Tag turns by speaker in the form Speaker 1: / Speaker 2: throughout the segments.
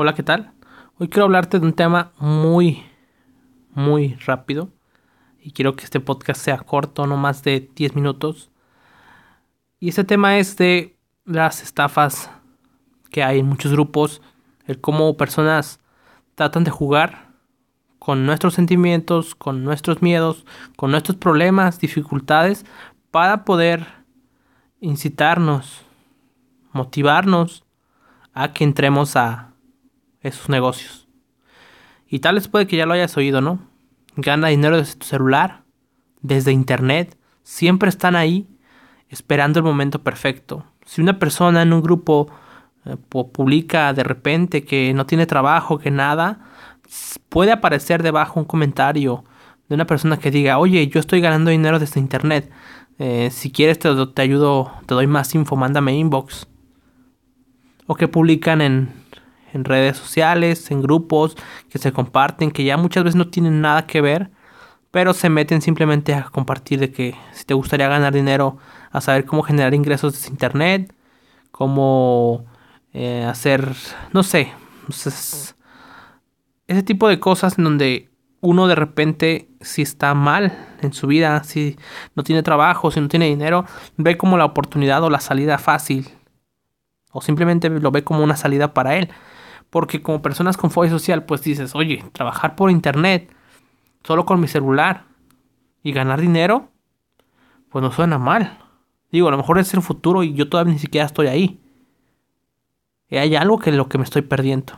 Speaker 1: Hola, ¿qué tal? Hoy quiero hablarte de un tema muy, muy rápido. Y quiero que este podcast sea corto, no más de 10 minutos. Y ese tema es de las estafas que hay en muchos grupos. El cómo personas tratan de jugar con nuestros sentimientos, con nuestros miedos, con nuestros problemas, dificultades, para poder incitarnos, motivarnos a que entremos a esos negocios. Y tal vez puede que ya lo hayas oído, ¿no? Gana dinero desde tu celular, desde internet, siempre están ahí esperando el momento perfecto. Si una persona en un grupo eh, publica de repente que no tiene trabajo, que nada, puede aparecer debajo un comentario de una persona que diga, oye, yo estoy ganando dinero desde internet. Eh, si quieres te, te ayudo, te doy más info, mándame inbox. O que publican en en redes sociales, en grupos que se comparten, que ya muchas veces no tienen nada que ver, pero se meten simplemente a compartir de que si te gustaría ganar dinero, a saber cómo generar ingresos desde internet, cómo eh, hacer, no sé, ese tipo de cosas en donde uno de repente si está mal en su vida, si no tiene trabajo, si no tiene dinero, ve como la oportunidad o la salida fácil o simplemente lo ve como una salida para él. Porque como personas con fobia social, pues dices, oye, trabajar por internet, solo con mi celular y ganar dinero, pues no suena mal. Digo, a lo mejor es el futuro y yo todavía ni siquiera estoy ahí. Y hay algo que es lo que me estoy perdiendo.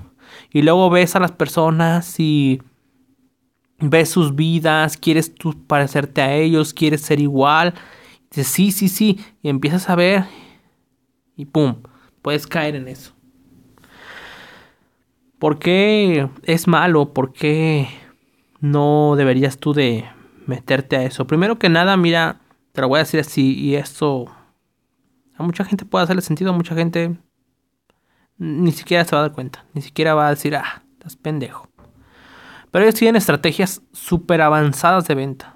Speaker 1: Y luego ves a las personas y ves sus vidas, quieres tú parecerte a ellos, quieres ser igual. dices, sí, sí, sí. Y empiezas a ver y pum, puedes caer en eso. ¿Por qué es malo? ¿Por qué no deberías tú de meterte a eso? Primero que nada, mira, te lo voy a decir así y esto a mucha gente puede hacerle sentido, a mucha gente ni siquiera se va a dar cuenta, ni siquiera va a decir, ah, estás pendejo. Pero ellos tienen estrategias súper avanzadas de venta.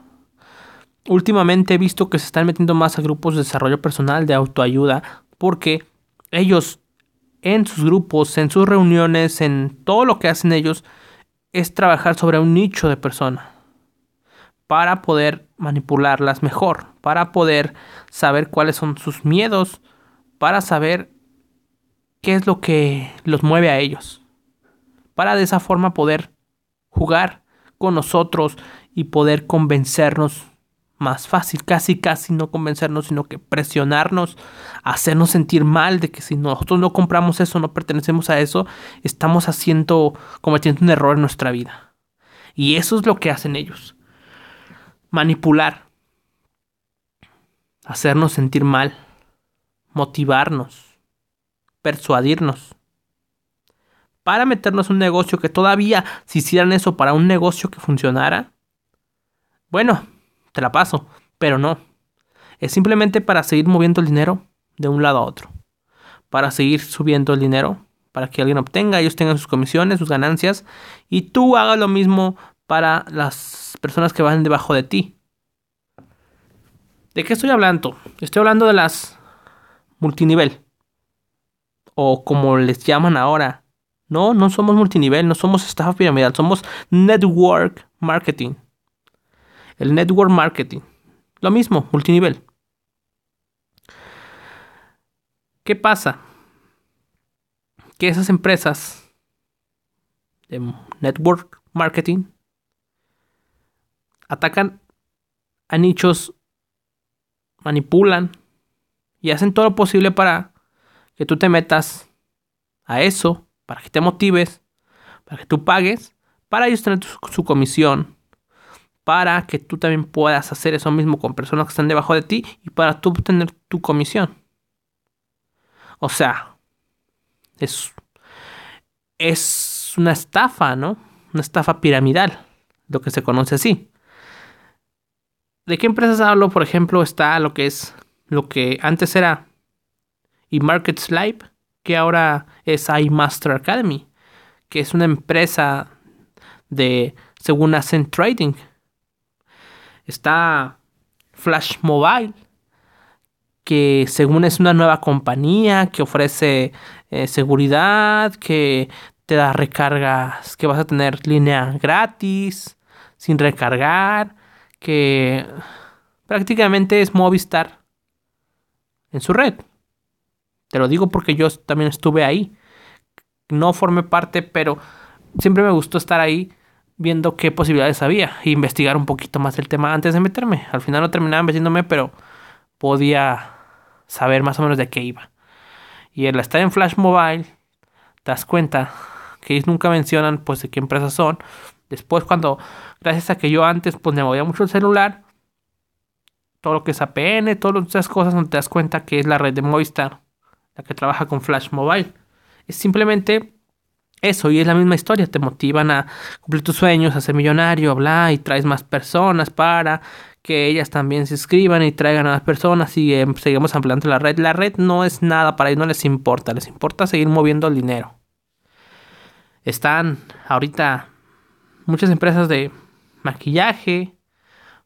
Speaker 1: Últimamente he visto que se están metiendo más a grupos de desarrollo personal, de autoayuda, porque ellos en sus grupos, en sus reuniones, en todo lo que hacen ellos, es trabajar sobre un nicho de persona para poder manipularlas mejor, para poder saber cuáles son sus miedos, para saber qué es lo que los mueve a ellos, para de esa forma poder jugar con nosotros y poder convencernos más fácil, casi casi no convencernos, sino que presionarnos, hacernos sentir mal de que si nosotros no compramos eso, no pertenecemos a eso, estamos haciendo, cometiendo un error en nuestra vida. Y eso es lo que hacen ellos. Manipular. Hacernos sentir mal. Motivarnos. Persuadirnos. Para meternos un negocio que todavía, si hicieran eso para un negocio que funcionara, bueno, te la paso, pero no. Es simplemente para seguir moviendo el dinero de un lado a otro. Para seguir subiendo el dinero, para que alguien obtenga, ellos tengan sus comisiones, sus ganancias, y tú hagas lo mismo para las personas que van debajo de ti. ¿De qué estoy hablando? Estoy hablando de las multinivel. O como les llaman ahora. No, no somos multinivel, no somos estafa piramidal, somos network marketing. El network marketing. Lo mismo, multinivel. ¿Qué pasa? Que esas empresas de network marketing atacan a nichos, manipulan y hacen todo lo posible para que tú te metas a eso, para que te motives, para que tú pagues, para ellos tener su comisión, para que tú también puedas hacer eso mismo con personas que están debajo de ti y para tú obtener tu comisión. O sea, es, es una estafa, ¿no? Una estafa piramidal, lo que se conoce así. ¿De qué empresas hablo? Por ejemplo, está lo que es lo que antes era eMarkets Live, que ahora es iMaster Academy, que es una empresa de, según Ascent Trading, Está Flash Mobile, que según es una nueva compañía que ofrece eh, seguridad, que te da recargas, que vas a tener línea gratis, sin recargar, que prácticamente es Movistar en su red. Te lo digo porque yo también estuve ahí. No formé parte, pero siempre me gustó estar ahí viendo qué posibilidades había e investigar un poquito más el tema antes de meterme. Al final no terminaba metiéndome, pero podía saber más o menos de qué iba. Y el estar en Flash Mobile, te das cuenta que ellos nunca mencionan pues de qué empresas son. Después cuando, gracias a que yo antes pues me movía mucho el celular, todo lo que es APN, todas esas cosas, no te das cuenta que es la red de Movistar, la que trabaja con Flash Mobile. Es simplemente eso, y es la misma historia, te motivan a cumplir tus sueños, a ser millonario, bla, y traes más personas para que ellas también se inscriban y traigan a las personas y eh, seguimos ampliando la red. La red no es nada para ellos, no les importa, les importa seguir moviendo el dinero. Están ahorita muchas empresas de maquillaje,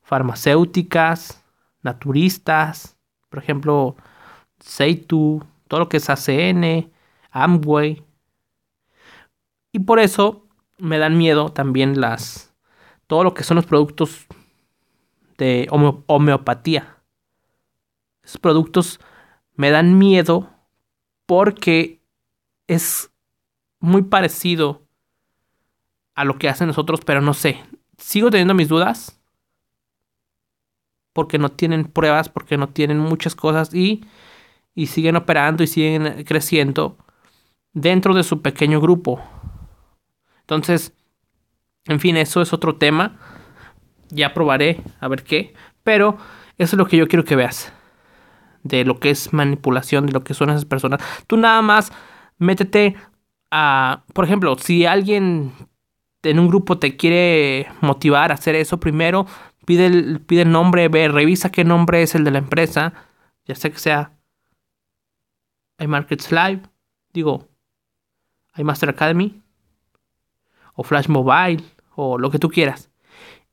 Speaker 1: farmacéuticas, naturistas, por ejemplo, Seitu, todo lo que es ACN, Amway. Y por eso me dan miedo también las todo lo que son los productos de homeopatía. Esos productos me dan miedo porque es muy parecido a lo que hacen nosotros, pero no sé. Sigo teniendo mis dudas porque no tienen pruebas, porque no tienen muchas cosas y, y siguen operando y siguen creciendo dentro de su pequeño grupo. Entonces, en fin, eso es otro tema ya probaré a ver qué. Pero eso es lo que yo quiero que veas. De lo que es manipulación, de lo que son esas personas. Tú nada más métete a... Por ejemplo, si alguien en un grupo te quiere motivar a hacer eso, primero pide el, pide el nombre, ve, revisa qué nombre es el de la empresa. Ya sea que sea iMarkets Live, digo, iMaster Academy, o Flash Mobile, o lo que tú quieras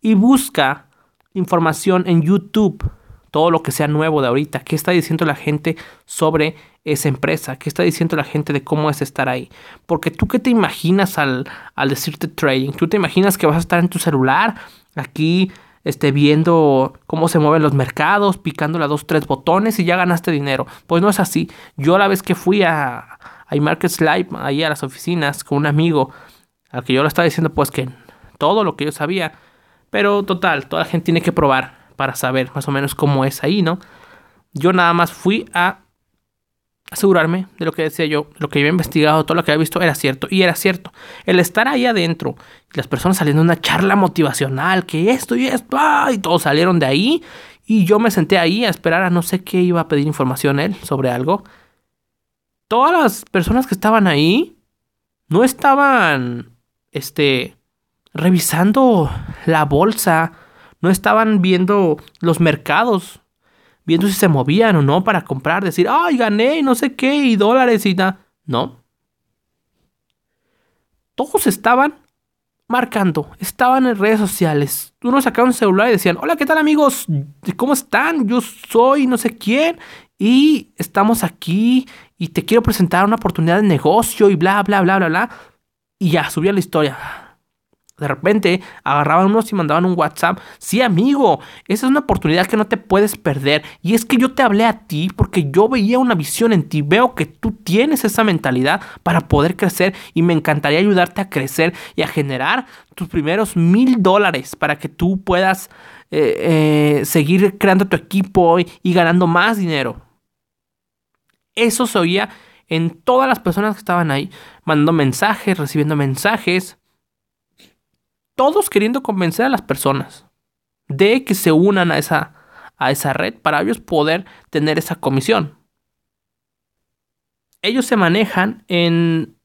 Speaker 1: y busca información en YouTube, todo lo que sea nuevo de ahorita, qué está diciendo la gente sobre esa empresa, qué está diciendo la gente de cómo es estar ahí. Porque tú qué te imaginas al, decirte trading, tú te imaginas que vas a estar en tu celular aquí este, viendo cómo se mueven los mercados, picando las dos, tres botones y ya ganaste dinero. Pues no es así. Yo la vez que fui a, a Markets Live, ahí a las oficinas, con un amigo, al que yo le estaba diciendo pues que todo lo que yo sabía, pero total, toda la gente tiene que probar para saber más o menos cómo es ahí, ¿no? Yo nada más fui a asegurarme de lo que decía yo, lo que había investigado, todo lo que había visto era cierto. Y era cierto. El estar ahí adentro, las personas saliendo de una charla motivacional, que esto y esto, ¡ah! y todos salieron de ahí. Y yo me senté ahí a esperar a no sé qué iba a pedir información él sobre algo. Todas las personas que estaban ahí no estaban, este, revisando la bolsa, no estaban viendo los mercados, viendo si se movían o no para comprar, decir, ay, gané, no sé qué, y dólares y nada. No. Todos estaban marcando, estaban en redes sociales. Uno sacaba un celular y decían, hola, ¿qué tal amigos? ¿Cómo están? Yo soy no sé quién y estamos aquí y te quiero presentar una oportunidad de negocio y bla, bla, bla, bla, bla. Y ya, subía la historia de repente agarraban unos y mandaban un WhatsApp. Sí, amigo, esa es una oportunidad que no te puedes perder. Y es que yo te hablé a ti porque yo veía una visión en ti. Veo que tú tienes esa mentalidad para poder crecer y me encantaría ayudarte a crecer y a generar tus primeros mil dólares para que tú puedas eh, eh, seguir creando tu equipo y, y ganando más dinero. Eso se oía en todas las personas que estaban ahí, mandando mensajes, recibiendo mensajes todos queriendo convencer a las personas de que se unan a esa, a esa red para ellos poder tener esa comisión. Ellos se manejan en,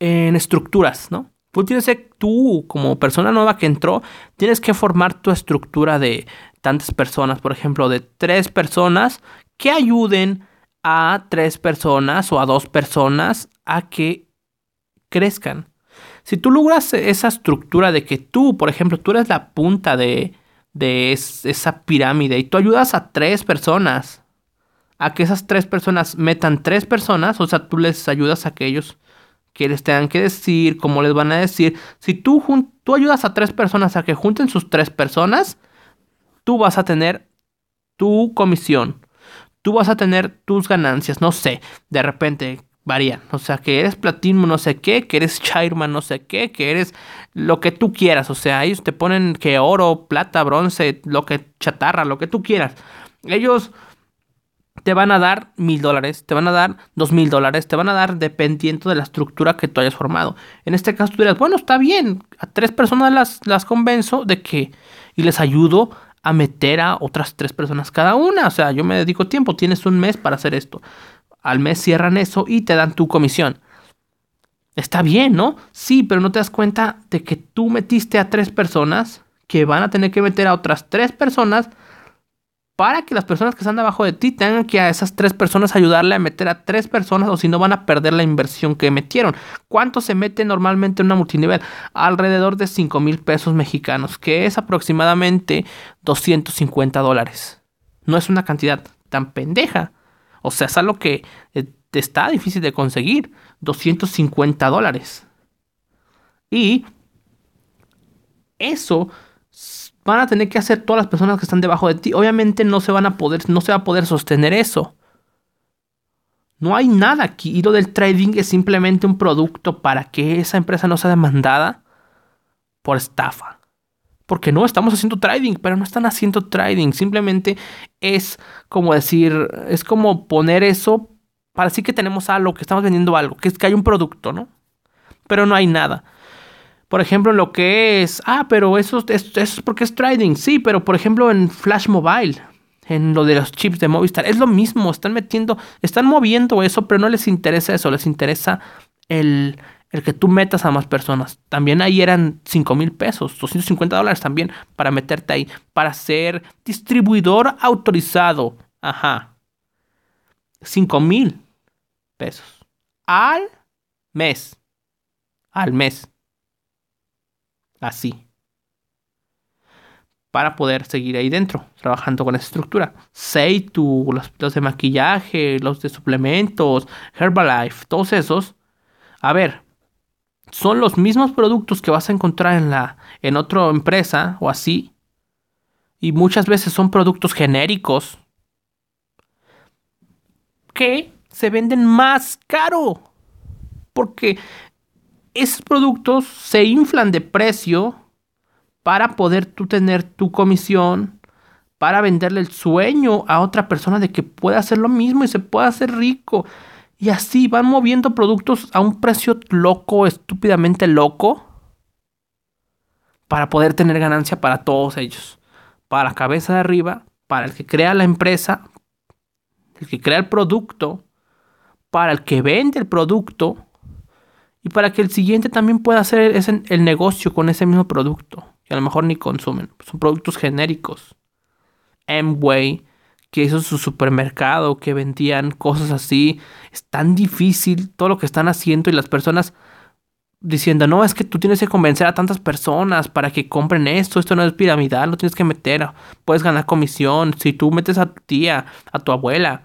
Speaker 1: en estructuras, ¿no? Tú tienes que, tú, como persona nueva que entró, tienes que formar tu estructura de tantas personas, por ejemplo, de tres personas que ayuden a tres personas o a dos personas a que crezcan. Si tú logras esa estructura de que tú, por ejemplo, tú eres la punta de, de esa pirámide y tú ayudas a tres personas, a que esas tres personas metan tres personas, o sea, tú les ayudas a que ellos qué les tengan que decir, cómo les van a decir. Si tú, tú ayudas a tres personas a que junten sus tres personas, tú vas a tener tu comisión. Tú vas a tener tus ganancias, no sé, de repente varían. O sea, que eres platino no sé qué, que eres chairman no sé qué, que eres lo que tú quieras. O sea, ellos te ponen que oro, plata, bronce, lo que chatarra, lo que tú quieras. Ellos te van a dar mil dólares, te van a dar dos mil dólares, te van a dar dependiendo de la estructura que tú hayas formado. En este caso tú dirás, bueno, está bien, a tres personas las, las convenzo de que y les ayudo a meter a otras tres personas cada una. O sea, yo me dedico tiempo, tienes un mes para hacer esto. Al mes cierran eso y te dan tu comisión. Está bien, ¿no? Sí, pero no te das cuenta de que tú metiste a tres personas que van a tener que meter a otras tres personas para que las personas que están debajo de ti tengan que a esas tres personas ayudarle a meter a tres personas o si no van a perder la inversión que metieron. ¿Cuánto se mete normalmente en una multinivel? Alrededor de 5 mil pesos mexicanos, que es aproximadamente 250 dólares. No es una cantidad tan pendeja. O sea, es algo que eh, está difícil de conseguir. 250 dólares. Y eso van a tener que hacer todas las personas que están debajo de ti. Obviamente no se van a poder, no se va a poder sostener eso. No hay nada aquí. Y lo del trading es simplemente un producto para que esa empresa no sea demandada por estafa. Porque no estamos haciendo trading, pero no están haciendo trading. Simplemente es como decir, es como poner eso para decir que tenemos algo, que estamos vendiendo algo, que es que hay un producto, ¿no? Pero no hay nada. Por ejemplo, lo que es, ah, pero eso, es porque es trading. Sí, pero por ejemplo en Flash Mobile, en lo de los chips de Movistar, es lo mismo. Están metiendo, están moviendo eso, pero no les interesa eso. Les interesa el, el que tú metas a más personas. También ahí eran 5 mil pesos, 250 dólares también para meterte ahí, para ser distribuidor autorizado. Ajá. 5 mil pesos al mes. Al mes así. Para poder seguir ahí dentro, trabajando con esa estructura. Seitu, los, los de maquillaje, los de suplementos, Herbalife, todos esos. A ver, son los mismos productos que vas a encontrar en la en otra empresa o así. Y muchas veces son productos genéricos que se venden más caro. Porque esos productos se inflan de precio para poder tú tener tu comisión, para venderle el sueño a otra persona de que pueda hacer lo mismo y se pueda hacer rico. Y así van moviendo productos a un precio loco, estúpidamente loco, para poder tener ganancia para todos ellos. Para la cabeza de arriba, para el que crea la empresa, el que crea el producto, para el que vende el producto y para que el siguiente también pueda hacer ese, el negocio con ese mismo producto, que a lo mejor ni consumen. Son productos genéricos. Amway, que hizo su supermercado, que vendían cosas así. Es tan difícil todo lo que están haciendo y las personas diciendo, no, es que tú tienes que convencer a tantas personas para que compren esto, esto no es piramidal, lo tienes que meter, puedes ganar comisión. Si tú metes a tu tía, a tu abuela,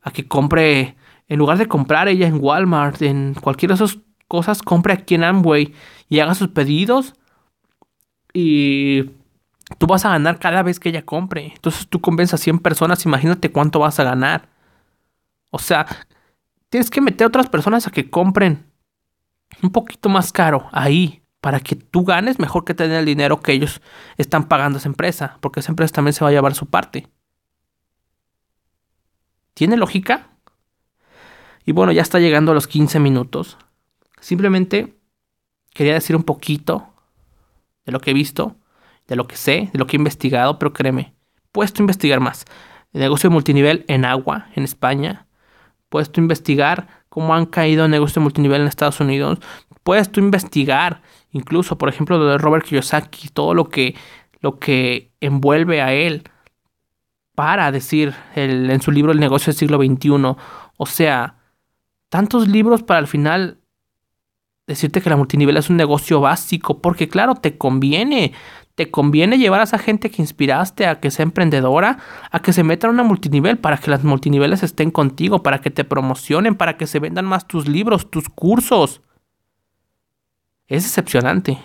Speaker 1: a que compre, en lugar de comprar ella en Walmart, en cualquiera de esos cosas, compre aquí en Amway y haga sus pedidos y tú vas a ganar cada vez que ella compre. Entonces tú convences a 100 personas, imagínate cuánto vas a ganar. O sea, tienes que meter a otras personas a que compren un poquito más caro ahí para que tú ganes mejor que tener el dinero que ellos están pagando a esa empresa, porque esa empresa también se va a llevar su parte. ¿Tiene lógica? Y bueno, ya está llegando a los 15 minutos. Simplemente quería decir un poquito de lo que he visto, de lo que sé, de lo que he investigado, pero créeme, puesto a investigar más. El negocio de multinivel en agua, en España. Puesto a investigar cómo han caído el negocio de multinivel en Estados Unidos. Puesto a investigar, incluso, por ejemplo, lo de Robert Kiyosaki, todo lo que, lo que envuelve a él para decir en su libro El negocio del siglo XXI. O sea, tantos libros para al final decirte que la multinivel es un negocio básico, porque claro, te conviene, te conviene llevar a esa gente que inspiraste a que sea emprendedora, a que se meta en una multinivel para que las multiniveles estén contigo, para que te promocionen, para que se vendan más tus libros, tus cursos. es decepcionante.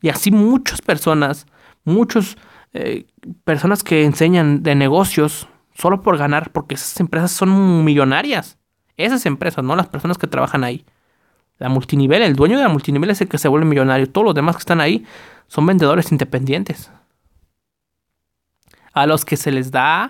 Speaker 1: Y así muchas personas, muchas eh, personas que enseñan de negocios solo por ganar, porque esas empresas son millonarias. Esas empresas, no las personas que trabajan ahí. La multinivel, el dueño de la multinivel es el que se vuelve millonario. Todos los demás que están ahí son vendedores independientes. A los que se les da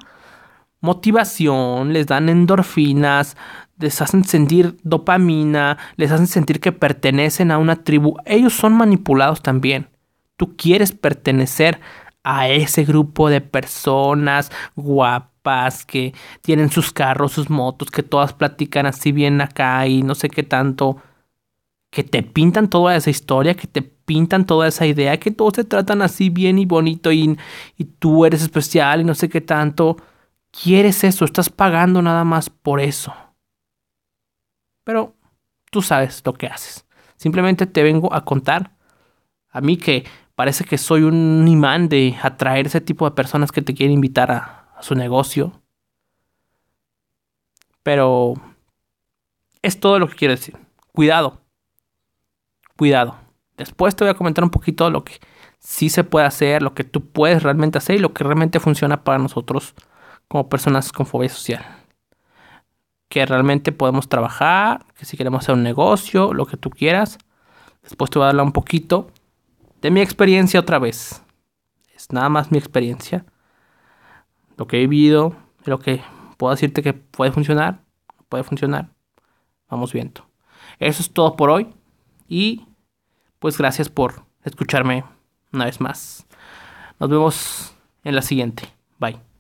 Speaker 1: motivación, les dan endorfinas, les hacen sentir dopamina, les hacen sentir que pertenecen a una tribu. Ellos son manipulados también. Tú quieres pertenecer a ese grupo de personas guapas que tienen sus carros, sus motos, que todas platican así bien acá y no sé qué tanto que te pintan toda esa historia, que te pintan toda esa idea, que todos se tratan así bien y bonito y, y tú eres especial y no sé qué tanto. Quieres eso, estás pagando nada más por eso. Pero tú sabes lo que haces. Simplemente te vengo a contar. A mí que parece que soy un imán de atraer ese tipo de personas que te quieren invitar a su negocio. Pero es todo lo que quiero decir. Cuidado cuidado. Después te voy a comentar un poquito lo que sí se puede hacer, lo que tú puedes realmente hacer y lo que realmente funciona para nosotros como personas con fobia social. Que realmente podemos trabajar, que si queremos hacer un negocio, lo que tú quieras. Después te voy a hablar un poquito de mi experiencia otra vez. Es nada más mi experiencia. Lo que he vivido, lo que puedo decirte que puede funcionar, puede funcionar. Vamos viendo. Eso es todo por hoy. Y pues gracias por escucharme una vez más. Nos vemos en la siguiente. Bye.